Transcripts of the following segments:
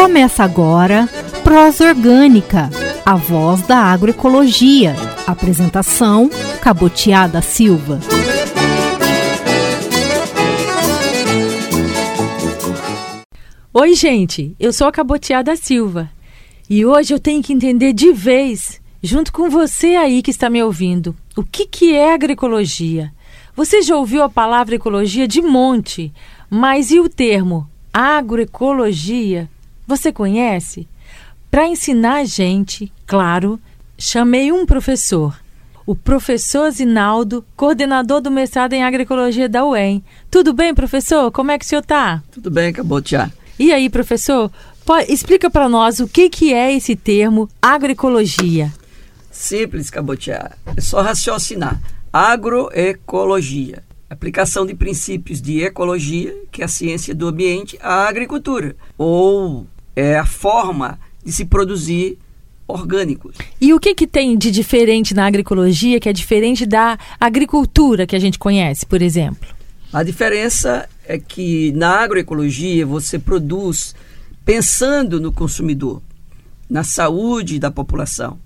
Começa agora Prosa Orgânica, a voz da agroecologia. Apresentação: Cabotiada Silva. Oi, gente, eu sou a Cabotiada Silva e hoje eu tenho que entender de vez, junto com você aí que está me ouvindo, o que, que é agroecologia. Você já ouviu a palavra ecologia de monte, mas e o termo agroecologia? Você conhece? Para ensinar a gente, claro, chamei um professor, o professor Zinaldo, coordenador do mestrado em agroecologia da UEM. Tudo bem, professor? Como é que o senhor está? Tudo bem, Cabotiá. E aí, professor, pode, explica para nós o que, que é esse termo agroecologia. Simples, Cabotiá. É só raciocinar. Agroecologia aplicação de princípios de ecologia, que é a ciência do ambiente, à agricultura, ou é a forma de se produzir orgânicos. E o que, que tem de diferente na agroecologia que é diferente da agricultura que a gente conhece, por exemplo? A diferença é que na agroecologia você produz pensando no consumidor, na saúde da população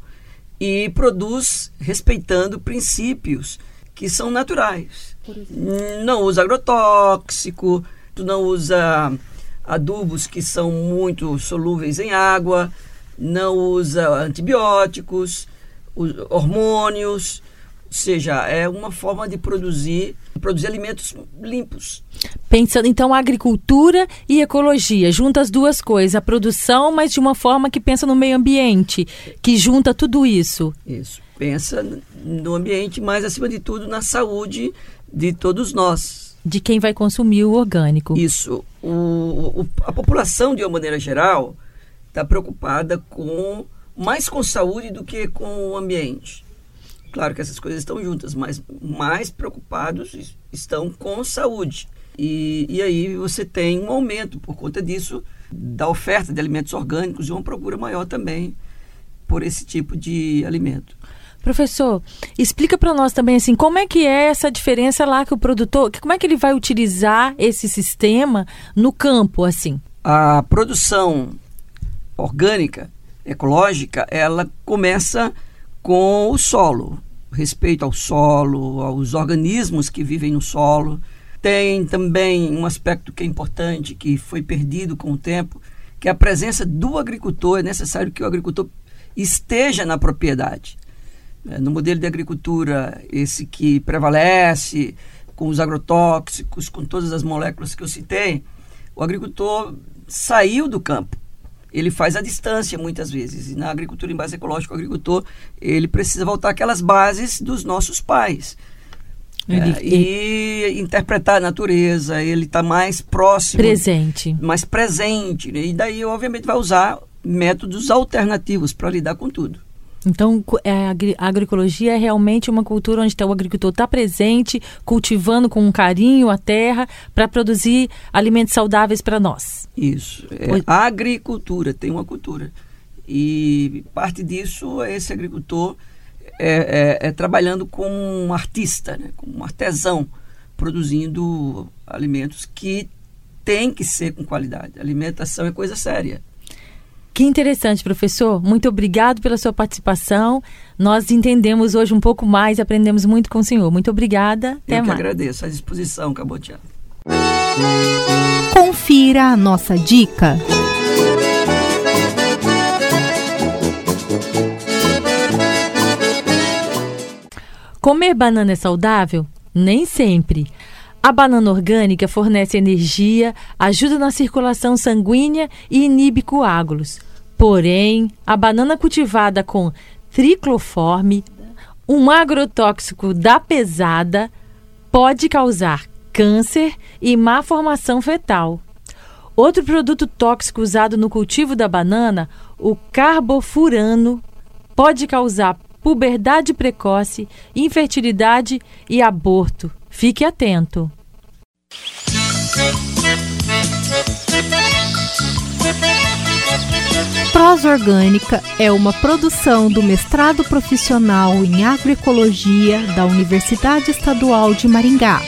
e produz respeitando princípios que são naturais. Não usa agrotóxico, tu não usa adubos que são muito solúveis em água, não usa antibióticos, hormônios, ou seja, é uma forma de produzir, produzir alimentos limpos. Pensando então agricultura e ecologia, junta as duas coisas, a produção, mas de uma forma que pensa no meio ambiente, que junta tudo isso. Isso, pensa no ambiente, mas acima de tudo na saúde de todos nós de quem vai consumir o orgânico. Isso. O, o, a população, de uma maneira geral, está preocupada com mais com saúde do que com o ambiente. Claro que essas coisas estão juntas, mas mais preocupados estão com saúde. E, e aí você tem um aumento, por conta disso, da oferta de alimentos orgânicos e uma procura maior também por esse tipo de alimento. Professor, explica para nós também assim, como é que é essa diferença lá que o produtor, como é que ele vai utilizar esse sistema no campo assim? A produção orgânica, ecológica, ela começa com o solo, respeito ao solo, aos organismos que vivem no solo. Tem também um aspecto que é importante, que foi perdido com o tempo, que é a presença do agricultor. É necessário que o agricultor esteja na propriedade. É, no modelo de agricultura, esse que prevalece, com os agrotóxicos, com todas as moléculas que eu citei, o agricultor saiu do campo. Ele faz a distância muitas vezes. E na agricultura em base ecológica, o agricultor ele precisa voltar àquelas bases dos nossos pais. Ele, é, e interpretar a natureza, ele está mais próximo. Presente. Mais presente. Né? E daí, obviamente, vai usar métodos alternativos para lidar com tudo. Então, é, a agroecologia é realmente uma cultura onde o agricultor está presente, cultivando com carinho a terra para produzir alimentos saudáveis para nós. Isso. É, a agricultura tem uma cultura. E parte disso é esse agricultor é, é, é trabalhando como um artista, né, como um artesão, produzindo alimentos que tem que ser com qualidade. alimentação é coisa séria. Que interessante, professor. Muito obrigado pela sua participação. Nós entendemos hoje um pouco mais, aprendemos muito com o senhor. Muito obrigada. Até Eu mais. que agradeço. À disposição, Cabotiano. Confira a nossa dica. Comer banana é saudável? Nem sempre. A banana orgânica fornece energia, ajuda na circulação sanguínea e inibe coágulos. Porém, a banana cultivada com tricloforme, um agrotóxico da pesada, pode causar câncer e má formação fetal. Outro produto tóxico usado no cultivo da banana, o carbofurano, pode causar puberdade precoce, infertilidade e aborto. Fique atento. Prosa Orgânica é uma produção do mestrado profissional em agroecologia da Universidade Estadual de Maringá.